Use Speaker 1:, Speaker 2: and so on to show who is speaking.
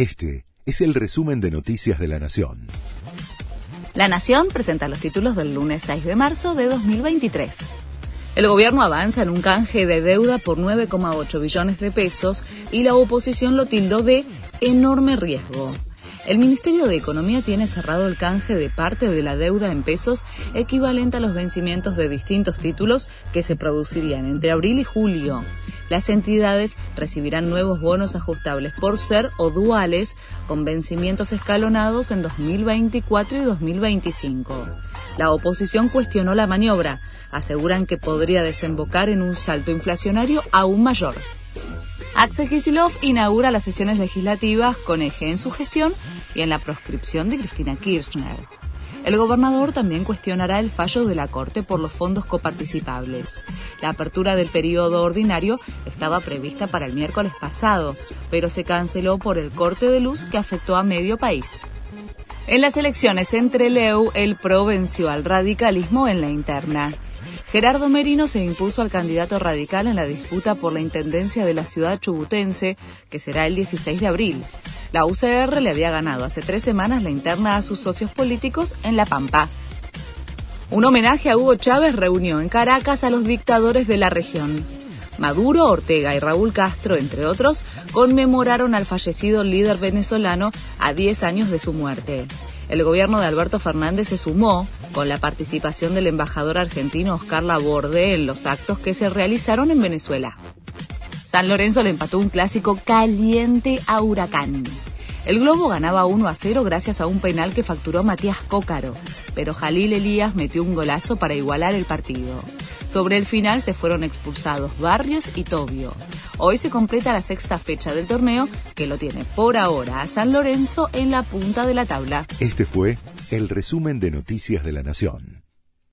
Speaker 1: Este es el resumen de Noticias de la Nación.
Speaker 2: La Nación presenta los títulos del lunes 6 de marzo de 2023. El gobierno avanza en un canje de deuda por 9,8 billones de pesos y la oposición lo tildó de enorme riesgo. El Ministerio de Economía tiene cerrado el canje de parte de la deuda en pesos equivalente a los vencimientos de distintos títulos que se producirían entre abril y julio. Las entidades recibirán nuevos bonos ajustables por ser o duales con vencimientos escalonados en 2024 y 2025. La oposición cuestionó la maniobra. Aseguran que podría desembocar en un salto inflacionario aún mayor. Axel Kicillof inaugura las sesiones legislativas con eje en su gestión y en la proscripción de Cristina Kirchner. El gobernador también cuestionará el fallo de la Corte por los fondos coparticipables. La apertura del periodo ordinario estaba prevista para el miércoles pasado, pero se canceló por el corte de luz que afectó a medio país. En las elecciones entre Leu, el PRO venció al radicalismo en la interna. Gerardo Merino se impuso al candidato radical en la disputa por la intendencia de la ciudad chubutense, que será el 16 de abril. La UCR le había ganado hace tres semanas la interna a sus socios políticos en La Pampa. Un homenaje a Hugo Chávez reunió en Caracas a los dictadores de la región. Maduro, Ortega y Raúl Castro, entre otros, conmemoraron al fallecido líder venezolano a 10 años de su muerte. El gobierno de Alberto Fernández se sumó con la participación del embajador argentino Oscar Laborde en los actos que se realizaron en Venezuela. San Lorenzo le empató un clásico caliente a Huracán. El Globo ganaba 1 a 0 gracias a un penal que facturó Matías Cócaro, pero Jalil Elías metió un golazo para igualar el partido. Sobre el final se fueron expulsados Barrios y Tobio. Hoy se completa la sexta fecha del torneo que lo tiene por ahora a San Lorenzo en la punta de la tabla.
Speaker 1: Este fue el resumen de Noticias de la Nación.